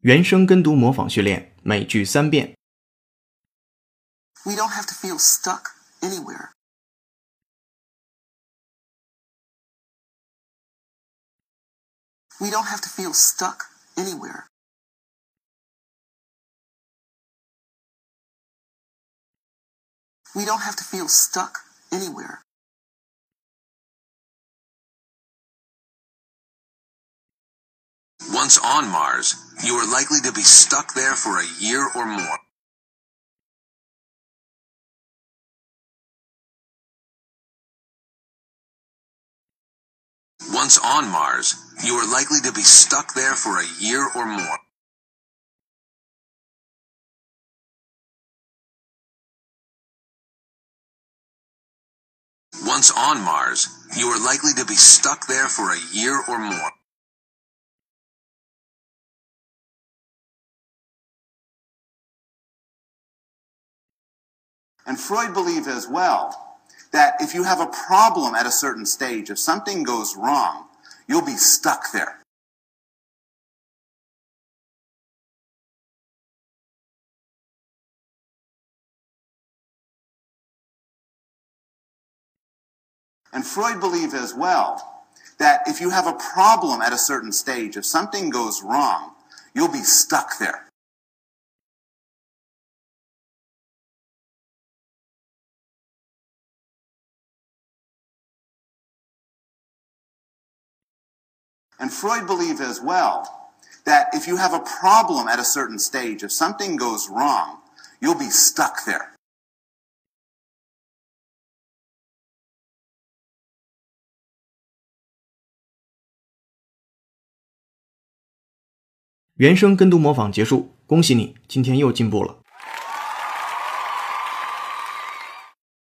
原声跟读模仿训练，每句三遍。 We don't have to feel stuck anywhere. We don't have to feel stuck anywhere. We don't have to feel stuck anywhere. Once on Mars, you are likely to be stuck there for a year or more. Once on Mars, you are likely to be stuck there for a year or more. Once on Mars, you are likely to be stuck there for a year or more. And Freud believed as well that if you have a problem at a certain stage, if something goes wrong, you'll be stuck there. And Freud believed as well that if you have a problem at a certain stage, if something goes wrong, you'll be stuck there. And Freud believed as well that if you have a problem at a certain stage, if something goes wrong, you'll be stuck there.《原声跟读模仿结束，恭喜你，今天又进步了。